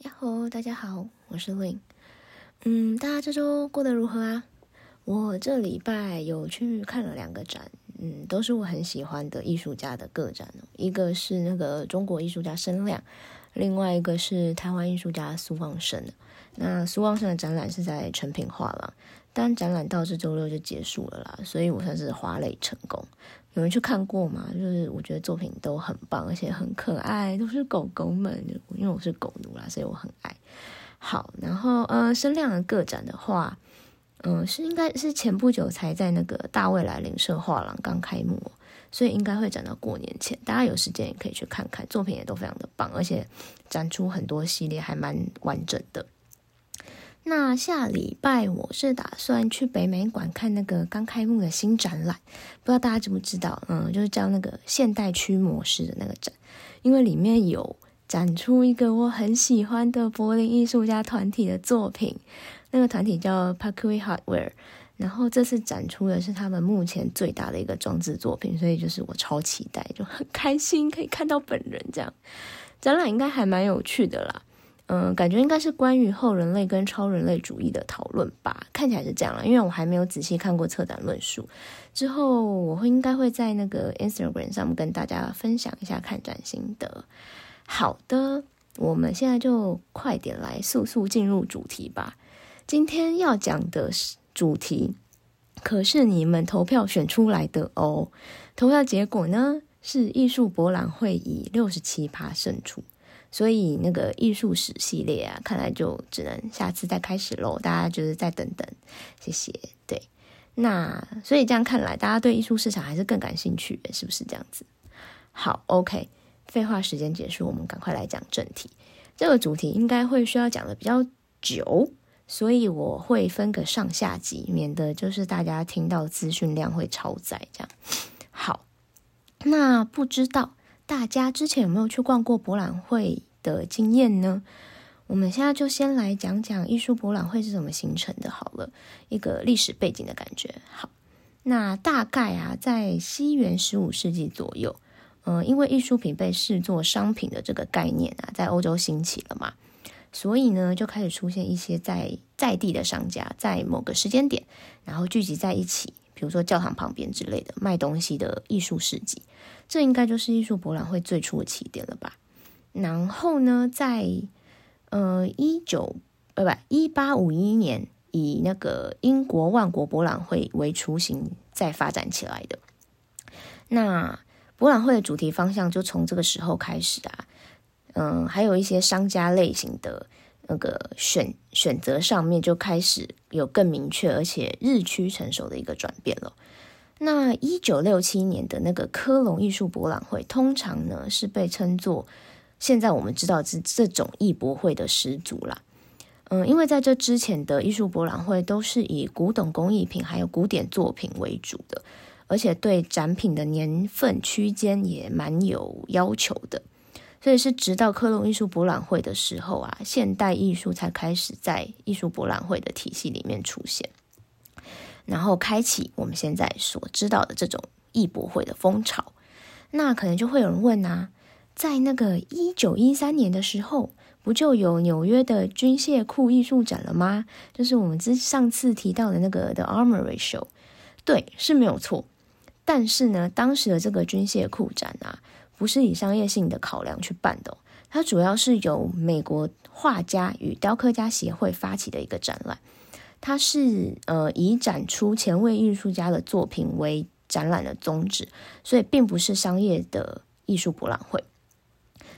呀吼，大家好，我是 Lin。嗯，大家这周过得如何啊？我这礼拜有去看了两个展，嗯，都是我很喜欢的艺术家的个展。一个是那个中国艺术家申亮，另外一个是台湾艺术家苏旺生。那苏旺生的展览是在成品画廊，但展览到这周六就结束了啦，所以我算是花蕾成功。有人去看过吗？就是我觉得作品都很棒，而且很可爱，都是狗狗们。因为我是狗奴啦，所以我很爱好。然后呃，声量的个展的话，嗯，是应该是前不久才在那个大未来零社画廊刚开幕，所以应该会展到过年前。大家有时间也可以去看看，作品也都非常的棒，而且展出很多系列，还蛮完整的。那下礼拜我是打算去北美馆看那个刚开幕的新展览，不知道大家知不知道？嗯，就是叫那个现代驱魔师的那个展，因为里面有展出一个我很喜欢的柏林艺术家团体的作品，那个团体叫 Parkway Hardware，然后这次展出的是他们目前最大的一个装置作品，所以就是我超期待，就很开心可以看到本人这样，展览应该还蛮有趣的啦。嗯，感觉应该是关于后人类跟超人类主义的讨论吧，看起来是这样了。因为我还没有仔细看过策展论述，之后我会应该会在那个 Instagram 上面跟大家分享一下看展心得。好的，我们现在就快点来速速进入主题吧。今天要讲的主题可是你们投票选出来的哦。投票结果呢是艺术博览会以六十七趴胜出。所以那个艺术史系列啊，看来就只能下次再开始喽。大家就是再等等，谢谢。对，那所以这样看来，大家对艺术市场还是更感兴趣，是不是这样子？好，OK，废话时间结束，我们赶快来讲正题。这个主题应该会需要讲的比较久，所以我会分个上下集，免得就是大家听到资讯量会超载。这样好，那不知道。大家之前有没有去逛过博览会的经验呢？我们现在就先来讲讲艺术博览会是怎么形成的，好了，一个历史背景的感觉。好，那大概啊，在西元十五世纪左右，嗯，因为艺术品被视作商品的这个概念啊，在欧洲兴起了嘛，所以呢，就开始出现一些在在地的商家，在某个时间点，然后聚集在一起。比如说教堂旁边之类的卖东西的艺术市集，这应该就是艺术博览会最初的起点了吧？然后呢，在呃一九呃不一八五一年，以那个英国万国博览会为雏形再发展起来的。那博览会的主题方向就从这个时候开始啊，嗯，还有一些商家类型的。那个选选择上面就开始有更明确而且日趋成熟的一个转变了。那一九六七年的那个科隆艺术博览会，通常呢是被称作现在我们知道这这种艺博会的始祖啦。嗯，因为在这之前的艺术博览会都是以古董工艺品还有古典作品为主的，而且对展品的年份区间也蛮有要求的。所以是直到科隆艺术博览会的时候啊，现代艺术才开始在艺术博览会的体系里面出现，然后开启我们现在所知道的这种艺博会的风潮。那可能就会有人问啊，在那个一九一三年的时候，不就有纽约的军械库艺术展了吗？就是我们之上次提到的那个 The Armory Show，对，是没有错。但是呢，当时的这个军械库展啊。不是以商业性的考量去办的，它主要是由美国画家与雕刻家协会发起的一个展览，它是呃以展出前卫艺术家的作品为展览的宗旨，所以并不是商业的艺术博览会。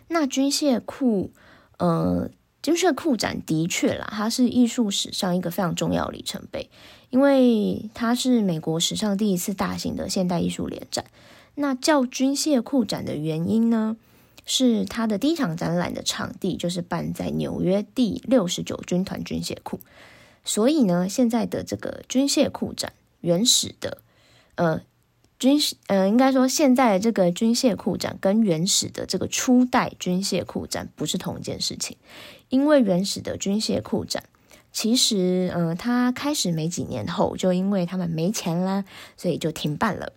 那军械库呃军械库展的确啦，它是艺术史上一个非常重要的里程碑，因为它是美国史上第一次大型的现代艺术联展。那叫军械库展的原因呢，是它的第一场展览的场地就是办在纽约第六十九军团军械库，所以呢，现在的这个军械库展原始的，呃，军事呃，应该说现在的这个军械库展跟原始的这个初代军械库展不是同一件事情，因为原始的军械库展其实，呃，它开始没几年后，就因为他们没钱啦，所以就停办了。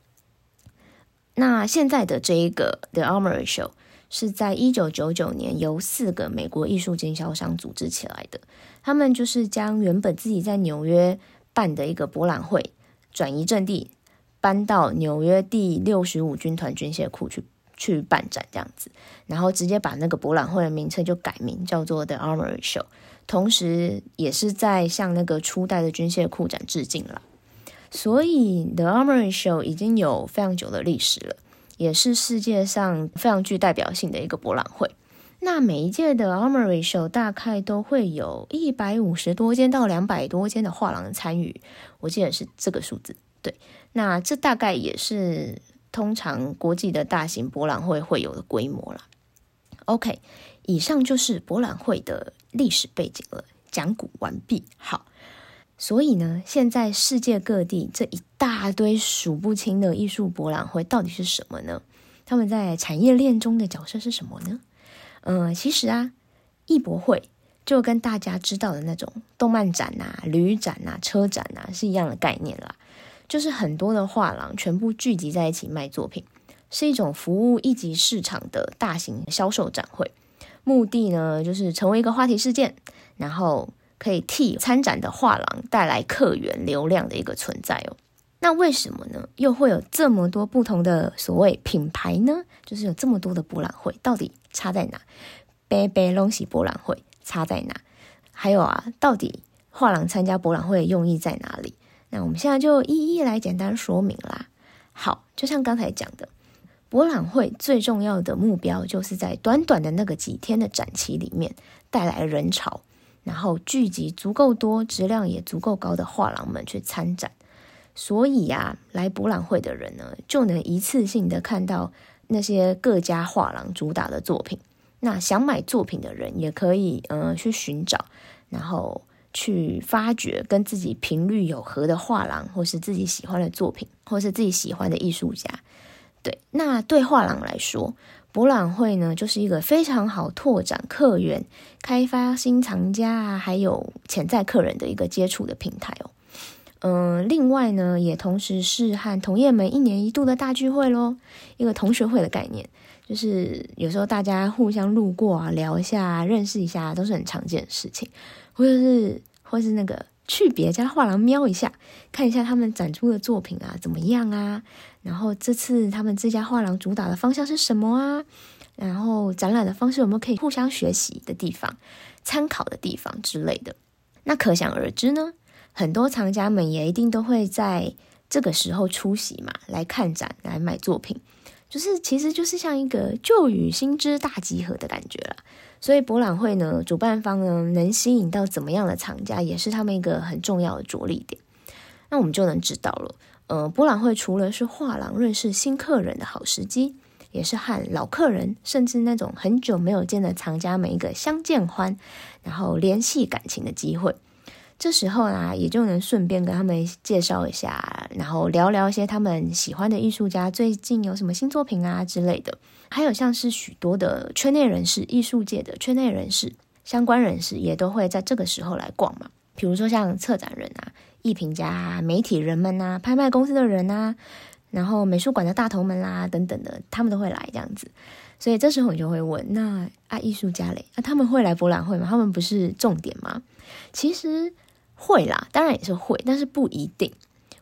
那现在的这一个 The Armory Show 是在一九九九年由四个美国艺术经销商组织起来的。他们就是将原本自己在纽约办的一个博览会转移阵地，搬到纽约第六十五军团军械库去去办展这样子，然后直接把那个博览会的名称就改名叫做 The Armory Show，同时也是在向那个初代的军械库展致敬了。所以 The Armory Show 已经有非常久的历史了，也是世界上非常具代表性的一个博览会。那每一届的 Armory Show 大概都会有一百五十多间到两百多间的画廊参与，我记得是这个数字。对，那这大概也是通常国际的大型博览会会有的规模了。OK，以上就是博览会的历史背景了，讲古完毕。好。所以呢，现在世界各地这一大堆数不清的艺术博览会到底是什么呢？他们在产业链中的角色是什么呢？嗯，其实啊，艺博会就跟大家知道的那种动漫展呐、旅展呐、车展呐是一样的概念啦，就是很多的画廊全部聚集在一起卖作品，是一种服务一级市场的大型销售展会，目的呢就是成为一个话题事件，然后。可以替参展的画廊带来客源流量的一个存在哦。那为什么呢？又会有这么多不同的所谓品牌呢？就是有这么多的博览会，到底差在哪？杯杯龙喜博览会差在哪？还有啊，到底画廊参加博览会的用意在哪里？那我们现在就一一来简单说明啦。好，就像刚才讲的，博览会最重要的目标就是在短短的那个几天的展期里面带来人潮。然后聚集足够多、质量也足够高的画廊们去参展，所以呀，来博览会的人呢，就能一次性的看到那些各家画廊主打的作品。那想买作品的人也可以，呃，去寻找，然后去发掘跟自己频率有合的画廊，或是自己喜欢的作品，或是自己喜欢的艺术家。对，那对画廊来说。博览会呢，就是一个非常好拓展客源、开发新藏家啊，还有潜在客人的一个接触的平台哦。嗯，另外呢，也同时是和同业们一年一度的大聚会喽，一个同学会的概念，就是有时候大家互相路过啊，聊一下、认识一下，都是很常见的事情，或者是或是那个。去别家画廊瞄一下，看一下他们展出的作品啊怎么样啊？然后这次他们这家画廊主打的方向是什么啊？然后展览的方式有没有可以互相学习的地方、参考的地方之类的？那可想而知呢，很多藏家们也一定都会在这个时候出席嘛，来看展、来买作品，就是其实就是像一个旧与新知大集合的感觉了。所以博览会呢，主办方呢能吸引到怎么样的藏家，也是他们一个很重要的着力点。那我们就能知道了，呃，博览会除了是画廊认识新客人的好时机，也是和老客人，甚至那种很久没有见的藏家们一个相见欢，然后联系感情的机会。这时候呢，也就能顺便跟他们介绍一下，然后聊聊一些他们喜欢的艺术家最近有什么新作品啊之类的。还有像是许多的圈内人士、艺术界的圈内人士、相关人士，也都会在这个时候来逛嘛。比如说像策展人啊、艺评家、媒体人们啊、拍卖公司的人啊，然后美术馆的大头们啦等等的，他们都会来这样子。所以这时候你就会问：那啊，艺术家嘞？那他们会来博览会吗？他们不是重点吗？其实会啦，当然也是会，但是不一定。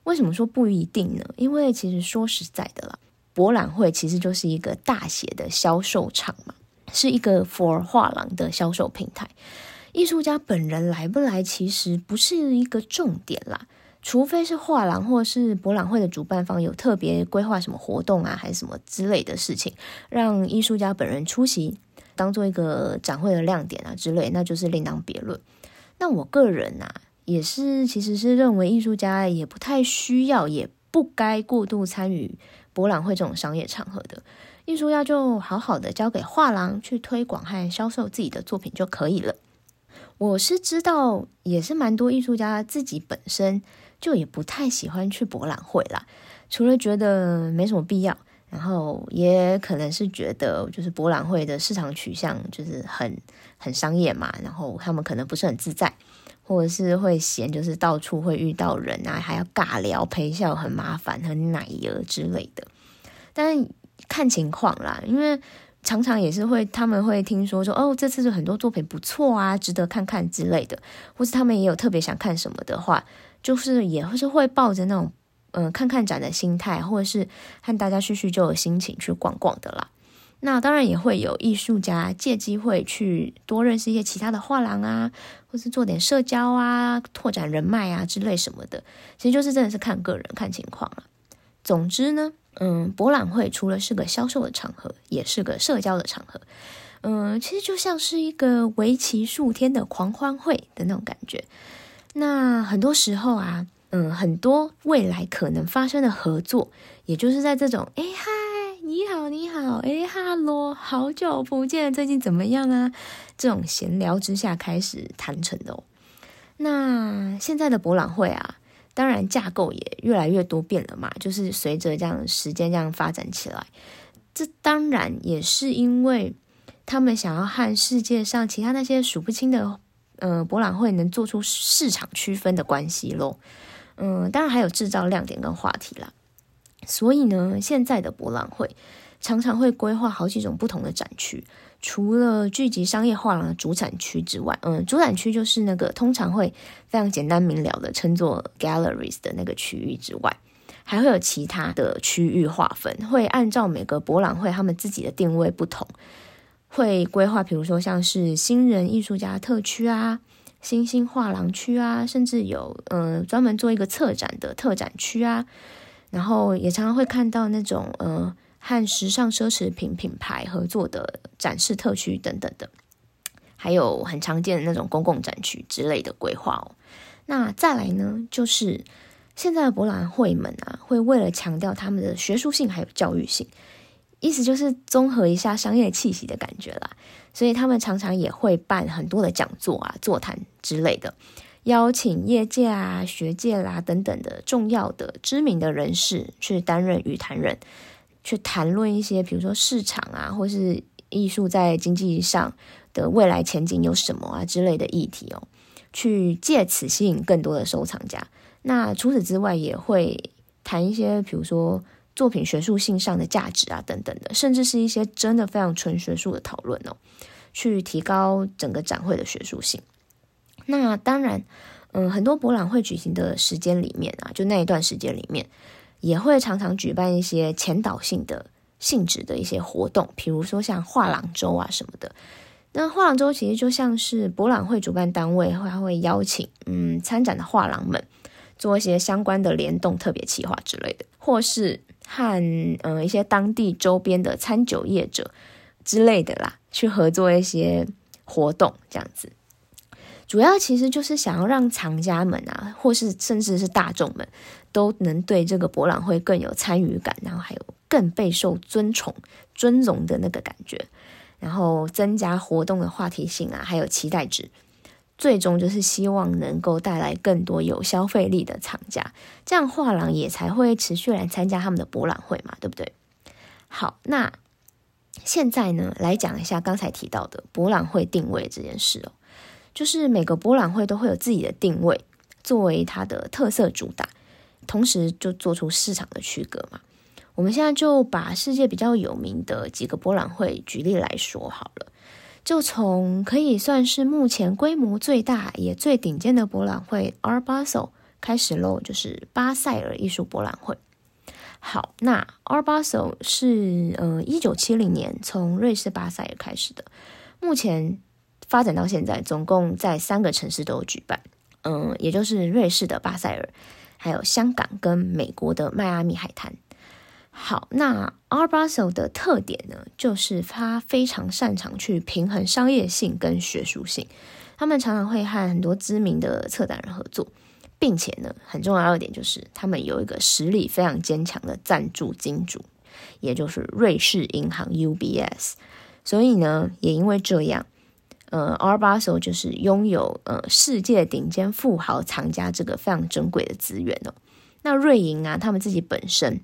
为什么说不一定呢？因为其实说实在的啦。博览会其实就是一个大写的销售场嘛，是一个 for 画廊的销售平台。艺术家本人来不来，其实不是一个重点啦，除非是画廊或是博览会的主办方有特别规划什么活动啊，还是什么之类的事情，让艺术家本人出席，当做一个展会的亮点啊之类，那就是另当别论。那我个人呐，也是其实是认为艺术家也不太需要，也不该过度参与。博览会这种商业场合的艺术家，就好好的交给画廊去推广和销售自己的作品就可以了。我是知道，也是蛮多艺术家自己本身就也不太喜欢去博览会啦，除了觉得没什么必要，然后也可能是觉得就是博览会的市场取向就是很很商业嘛，然后他们可能不是很自在。或者是会嫌，就是到处会遇到人啊，还要尬聊陪笑，很麻烦，很奶油之类的。但看情况啦，因为常常也是会，他们会听说说，哦，这次的很多作品不错啊，值得看看之类的，或是他们也有特别想看什么的话，就是也会是会抱着那种，嗯，看看展的心态，或者是和大家叙叙旧的心情去逛逛的啦。那当然也会有艺术家借机会去多认识一些其他的画廊啊，或是做点社交啊，拓展人脉啊之类什么的。其实就是真的是看个人看情况了。总之呢，嗯，博览会除了是个销售的场合，也是个社交的场合。嗯，其实就像是一个为期数天的狂欢会的那种感觉。那很多时候啊，嗯，很多未来可能发生的合作，也就是在这种哎嗨。你好，你好，哎，哈喽，好久不见，最近怎么样啊？这种闲聊之下开始谈成的哦。那现在的博览会啊，当然架构也越来越多变了嘛，就是随着这样时间这样发展起来，这当然也是因为他们想要和世界上其他那些数不清的呃博览会能做出市场区分的关系喽。嗯，当然还有制造亮点跟话题啦。所以呢，现在的博览会常常会规划好几种不同的展区，除了聚集商业画廊的主展区之外，嗯，主展区就是那个通常会非常简单明了的称作 galleries 的那个区域之外，还会有其他的区域划分，会按照每个博览会他们自己的定位不同，会规划，比如说像是新人艺术家特区啊、新兴画廊区啊，甚至有嗯专门做一个策展的特展区啊。然后也常常会看到那种呃和时尚奢侈品品牌合作的展示特区等等的，还有很常见的那种公共展区之类的规划哦。那再来呢，就是现在的博览会们啊，会为了强调他们的学术性还有教育性，意思就是综合一下商业气息的感觉啦，所以他们常常也会办很多的讲座啊、座谈之类的。邀请业界啊、学界啦等等的重要的、知名的人士去担任语谈人，去谈论一些，比如说市场啊，或是艺术在经济上的未来前景有什么啊之类的议题哦，去借此吸引更多的收藏家。那除此之外，也会谈一些，比如说作品学术性上的价值啊等等的，甚至是一些真的非常纯学术的讨论哦，去提高整个展会的学术性。那当然，嗯，很多博览会举行的时间里面啊，就那一段时间里面，也会常常举办一些前导性的性质的一些活动，比如说像画廊周啊什么的。那画廊周其实就像是博览会主办单位会会邀请嗯参展的画廊们做一些相关的联动特别企划之类的，或是和嗯一些当地周边的餐酒业者之类的啦，去合作一些活动这样子。主要其实就是想要让藏家们啊，或是甚至是大众们，都能对这个博览会更有参与感，然后还有更备受尊崇、尊荣的那个感觉，然后增加活动的话题性啊，还有期待值，最终就是希望能够带来更多有消费力的厂家，这样画廊也才会持续来参加他们的博览会嘛，对不对？好，那现在呢，来讲一下刚才提到的博览会定位这件事哦。就是每个博览会都会有自己的定位，作为它的特色主打，同时就做出市场的区隔嘛。我们现在就把世界比较有名的几个博览会举例来说好了，就从可以算是目前规模最大也最顶尖的博览会 ——Ar Basel 开始喽，就是巴塞尔艺术博览会。好，那 Ar Basel 是呃一九七零年从瑞士巴塞尔开始的，目前。发展到现在，总共在三个城市都有举办，嗯，也就是瑞士的巴塞尔，还有香港跟美国的迈阿密海滩。好，那 Art Basel 的特点呢，就是它非常擅长去平衡商业性跟学术性。他们常常会和很多知名的策展人合作，并且呢，很重要一点就是他们有一个实力非常坚强的赞助金主，也就是瑞士银行 UBS。所以呢，也因为这样。呃，R 巴手就是拥有呃世界顶尖富豪藏家这个非常珍贵的资源哦。那瑞银啊，他们自己本身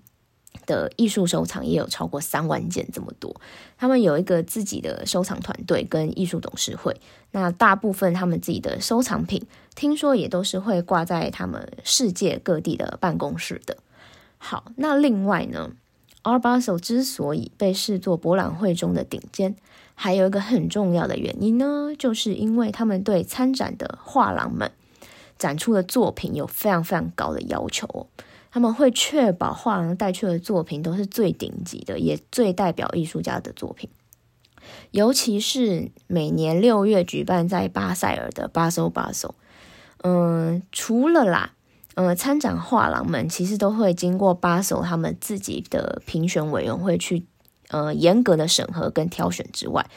的艺术收藏也有超过三万件这么多。他们有一个自己的收藏团队跟艺术董事会。那大部分他们自己的收藏品，听说也都是会挂在他们世界各地的办公室的。好，那另外呢，Art Basel 之所以被视作博览会中的顶尖，还有一个很重要的原因呢，就是因为他们对参展的画廊们展出的作品有非常非常高的要求。他们会确保画廊带去的作品都是最顶级的，也最代表艺术家的作品。尤其是每年六月举办在巴塞尔的巴塞巴塞，嗯，除了啦，呃，参展画廊们其实都会经过巴塞他们自己的评选委员会去呃严格的审核跟挑选之外，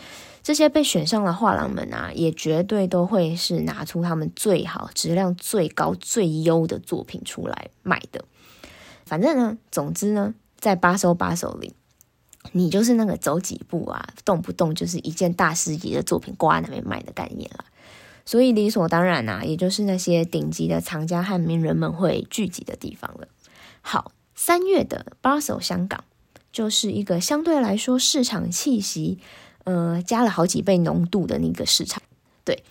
这些被选上的画廊们啊，也绝对都会是拿出他们最好、质量最高、最优的作品出来卖的。反正呢，总之呢，在八手八手里，你就是那个走几步啊，动不动就是一件大师级的作品挂在那边卖的概念了。所以理所当然啊，也就是那些顶级的藏家和名人们会聚集的地方了。好，三月的八手香港就是一个相对来说市场气息，呃，加了好几倍浓度的那个市场。对，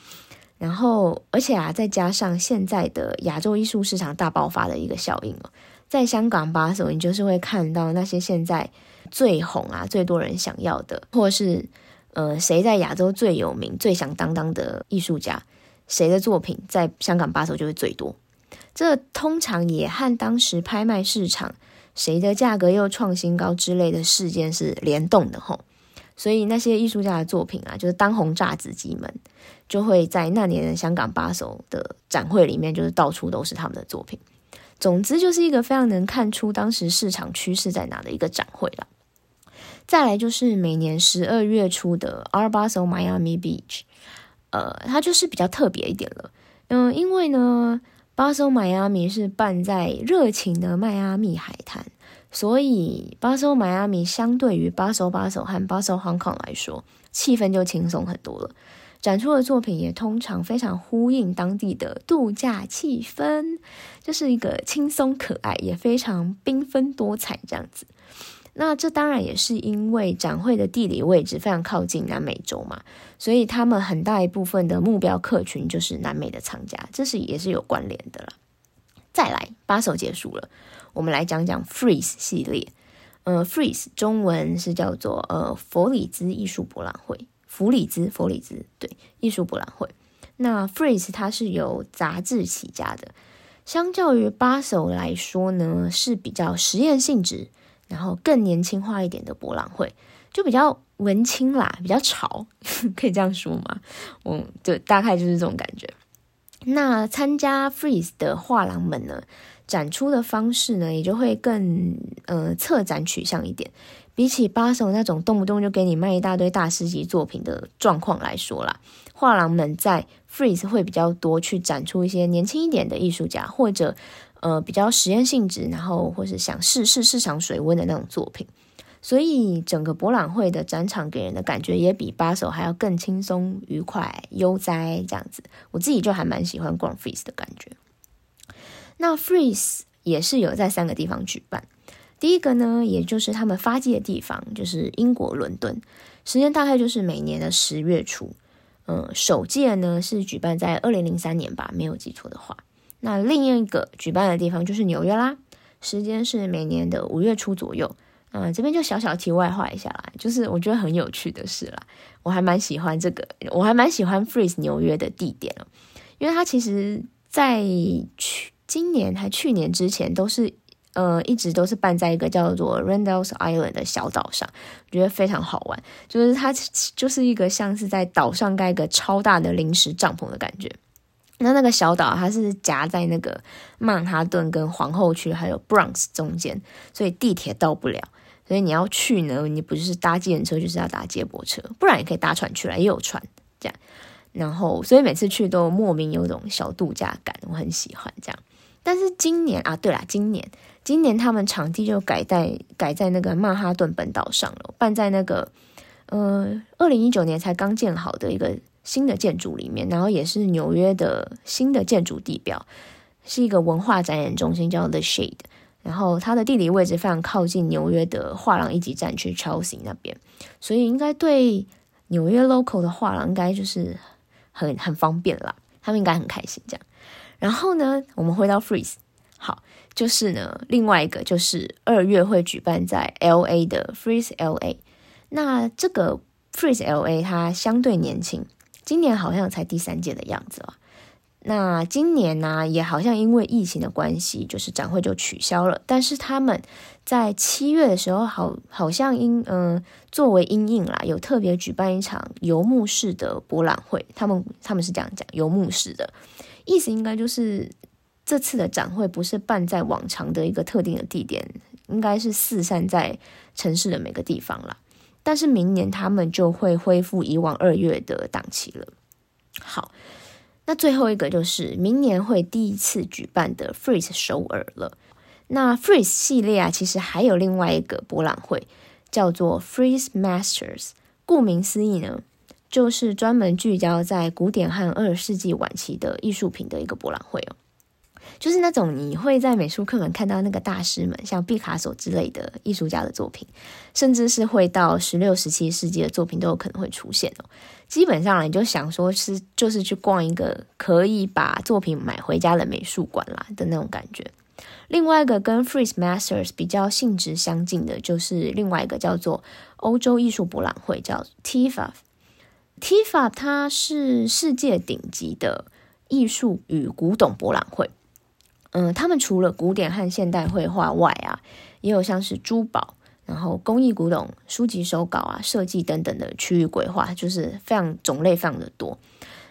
然后而且啊，再加上现在的亚洲艺术市场大爆发的一个效应哦。在香港把手，你就是会看到那些现在最红啊、最多人想要的，或是呃谁在亚洲最有名、最响当当的艺术家，谁的作品在香港把手就会最多。这通常也和当时拍卖市场谁的价格又创新高之类的事件是联动的吼。所以那些艺术家的作品啊，就是当红炸子鸡们，就会在那年的香港巴手的展会里面，就是到处都是他们的作品。总之就是一个非常能看出当时市场趋势在哪的一个展会了。再来就是每年十二月初的 Art Basel Miami Beach，呃，它就是比较特别一点了。嗯，因为呢巴收迈阿密是办在热情的迈阿密海滩，所以巴收迈阿密相对于巴收巴收和巴松 Hong Kong 来说，气氛就轻松很多了。展出的作品也通常非常呼应当地的度假气氛，就是一个轻松可爱，也非常缤纷多彩这样子。那这当然也是因为展会的地理位置非常靠近南美洲嘛，所以他们很大一部分的目标客群就是南美的藏家，这是也是有关联的了。再来，八手结束了，我们来讲讲 Freeze 系列。呃，Freeze 中文是叫做呃佛里兹艺术博览会。弗里兹，弗里兹，对，艺术博览会。那 Freeze 它是由杂志起家的，相较于巴手来说呢，是比较实验性质，然后更年轻化一点的博览会，就比较文青啦，比较潮，可以这样说吗？我就，大概就是这种感觉。那参加 Freeze 的画廊们呢，展出的方式呢，也就会更呃策展取向一点。比起巴手那种动不动就给你卖一大堆大师级作品的状况来说啦，画廊们在 Freeze 会比较多去展出一些年轻一点的艺术家，或者呃比较实验性质，然后或是想试试市场水温的那种作品。所以整个博览会的展场给人的感觉也比巴手还要更轻松、愉快、悠哉这样子。我自己就还蛮喜欢逛 Freeze 的感觉。那 Freeze 也是有在三个地方举办。第一个呢，也就是他们发迹的地方，就是英国伦敦，时间大概就是每年的十月初。嗯，首届呢是举办在二零零三年吧，没有记错的话。那另一个举办的地方就是纽约啦，时间是每年的五月初左右。嗯，这边就小小题外话一下啦，就是我觉得很有趣的事啦，我还蛮喜欢这个，我还蛮喜欢 Freeze 纽约的地点哦，因为它其实在去今年还去年之前都是。呃，一直都是办在一个叫做 Randall's Island 的小岛上，我觉得非常好玩。就是它就是一个像是在岛上盖一个超大的临时帐篷的感觉。那那个小岛它是夹在那个曼哈顿跟皇后区还有 Bronx 中间，所以地铁到不了。所以你要去呢，你不就是搭计程车，就是要搭接驳车，不然也可以搭船去了，也有船这样。然后，所以每次去都莫名有种小度假感，我很喜欢这样。但是今年啊，对啦，今年。今年他们场地就改在改在那个曼哈顿本岛上了，办在那个呃二零一九年才刚建好的一个新的建筑里面，然后也是纽约的新的建筑地标，是一个文化展演中心，叫 The Shade。然后它的地理位置非常靠近纽约的画廊一级战区 Chelsea 那边，所以应该对纽约 local 的画廊应该就是很很方便啦，他们应该很开心这样。然后呢，我们回到 Freeze。好，就是呢，另外一个就是二月会举办在 L A 的 Freeze L A。那这个 Freeze L A 它相对年轻，今年好像才第三届的样子啊。那今年呢，也好像因为疫情的关系，就是展会就取消了。但是他们在七月的时候，好好像因嗯作为阴影啦，有特别举办一场游牧式的博览会。他们他们是这样讲，游牧式的意思应该就是这次的展会不是办在往常的一个特定的地点，应该是四散在城市的每个地方啦。但是明年他们就会恢复以往二月的档期了。好。那最后一个就是明年会第一次举办的 Freeze 首尔了。那 Freeze 系列啊，其实还有另外一个博览会，叫做 Freeze Masters。顾名思义呢，就是专门聚焦在古典和二十世纪晚期的艺术品的一个博览会哦。就是那种你会在美术课本看到那个大师们，像毕卡索之类的艺术家的作品，甚至是会到十六、十七世纪的作品都有可能会出现哦。基本上你就想说是就是去逛一个可以把作品买回家的美术馆啦的那种感觉。另外一个跟 Freeze Masters 比较性质相近的，就是另外一个叫做欧洲艺术博览会，叫 TIFA。TIFA 它是世界顶级的艺术与古董博览会。嗯，他们除了古典和现代绘画外啊，也有像是珠宝、然后工艺古董、书籍手稿啊、设计等等的区域规划，就是非常种类非常的多。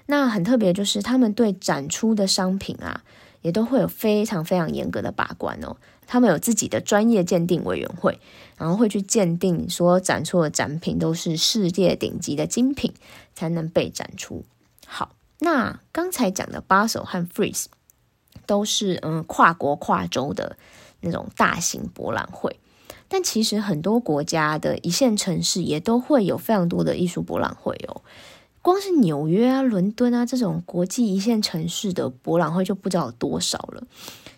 那很特别，就是他们对展出的商品啊，也都会有非常非常严格的把关哦。他们有自己的专业鉴定委员会，然后会去鉴定说展出的展品都是世界顶级的精品，才能被展出。好，那刚才讲的巴手和 Freeze。都是嗯跨国跨州的那种大型博览会，但其实很多国家的一线城市也都会有非常多的艺术博览会哦。光是纽约啊、伦敦啊这种国际一线城市的博览会就不知道有多少了。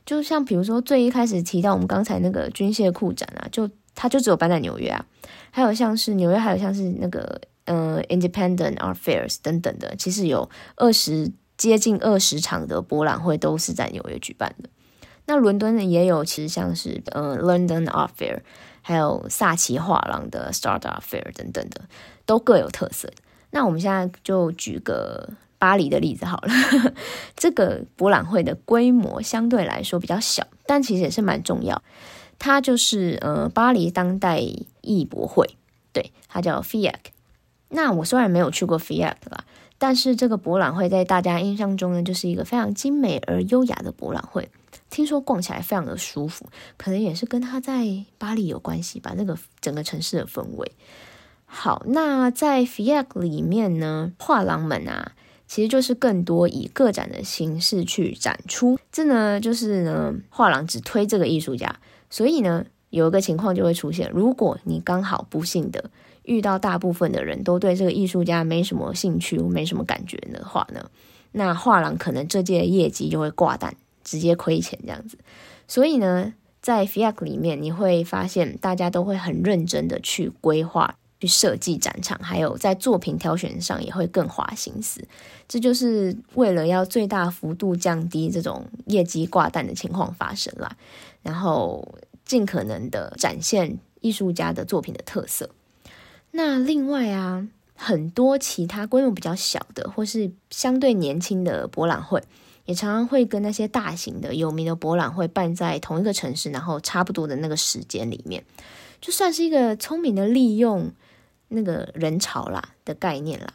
就像比如说最一开始提到我们刚才那个军械库展啊，就它就只有办在纽约啊。还有像是纽约，还有像是那个嗯 Independent Art Fairs 等等的，其实有二十。接近二十场的博览会都是在纽约举办的。那伦敦呢也有，其实像是呃 London Art Fair，还有萨奇画廊的 Start Art Fair 等等的，都各有特色。那我们现在就举个巴黎的例子好了。这个博览会的规模相对来说比较小，但其实也是蛮重要。它就是呃巴黎当代艺博会，对，它叫 FIAC。那我虽然没有去过 FIAC 啦。但是这个博览会在大家印象中呢，就是一个非常精美而优雅的博览会。听说逛起来非常的舒服，可能也是跟他在巴黎有关系吧。那个整个城市的氛围。好，那在 FIAC 里面呢，画廊们啊，其实就是更多以个展的形式去展出。这呢，就是呢，画廊只推这个艺术家，所以呢，有一个情况就会出现：如果你刚好不幸的。遇到大部分的人都对这个艺术家没什么兴趣，没什么感觉的话呢，那画廊可能这届业绩就会挂单，直接亏钱这样子。所以呢，在 FIAC 里面，你会发现大家都会很认真的去规划、去设计展场，还有在作品挑选上也会更花心思。这就是为了要最大幅度降低这种业绩挂单的情况发生啦，然后尽可能的展现艺术家的作品的特色。那另外啊，很多其他规模比较小的，或是相对年轻的博览会，也常常会跟那些大型的有名的博览会办在同一个城市，然后差不多的那个时间里面，就算是一个聪明的利用那个人潮啦的概念啦。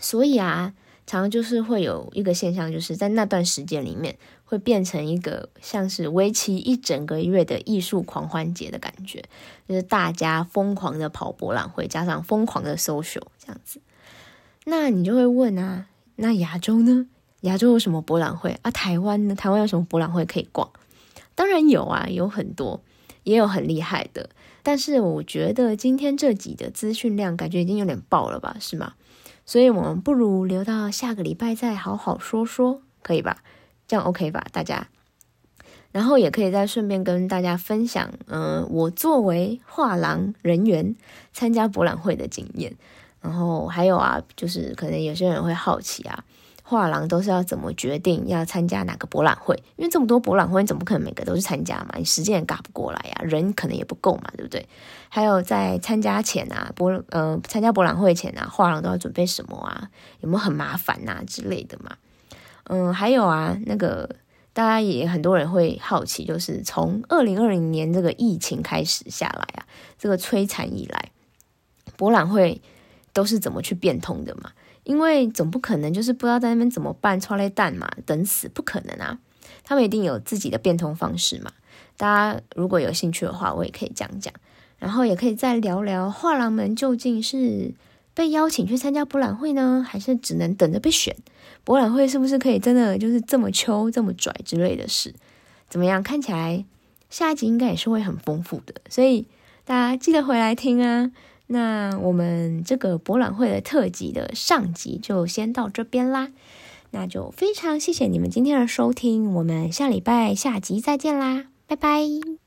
所以啊，常常就是会有一个现象，就是在那段时间里面。会变成一个像是为期一整个月的艺术狂欢节的感觉，就是大家疯狂的跑博览会，加上疯狂的 social 这样子。那你就会问啊，那亚洲呢？亚洲有什么博览会啊？台湾呢？台湾有什么博览会可以逛？当然有啊，有很多，也有很厉害的。但是我觉得今天这集的资讯量感觉已经有点爆了吧，是吗？所以我们不如留到下个礼拜再好好说说，可以吧？这样 OK 吧，大家，然后也可以再顺便跟大家分享，嗯，我作为画廊人员参加博览会的经验。然后还有啊，就是可能有些人会好奇啊，画廊都是要怎么决定要参加哪个博览会？因为这么多博览会，你总不可能每个都去参加嘛，你时间也赶不过来呀，人可能也不够嘛，对不对？还有在参加前啊，博呃参加博览会前啊，画廊都要准备什么啊？有没有很麻烦呐之类的嘛？嗯，还有啊，那个大家也很多人会好奇，就是从二零二零年这个疫情开始下来啊，这个摧残以来，博览会都是怎么去变通的嘛？因为总不可能就是不知道在那边怎么办，超累蛋嘛，等死不可能啊！他们一定有自己的变通方式嘛。大家如果有兴趣的话，我也可以讲讲，然后也可以再聊聊画廊们究竟是被邀请去参加博览会呢，还是只能等着被选？博览会是不是可以真的就是这么秋这么拽之类的事？怎么样？看起来下一集应该也是会很丰富的，所以大家记得回来听啊！那我们这个博览会的特辑的上集就先到这边啦，那就非常谢谢你们今天的收听，我们下礼拜下集再见啦，拜拜。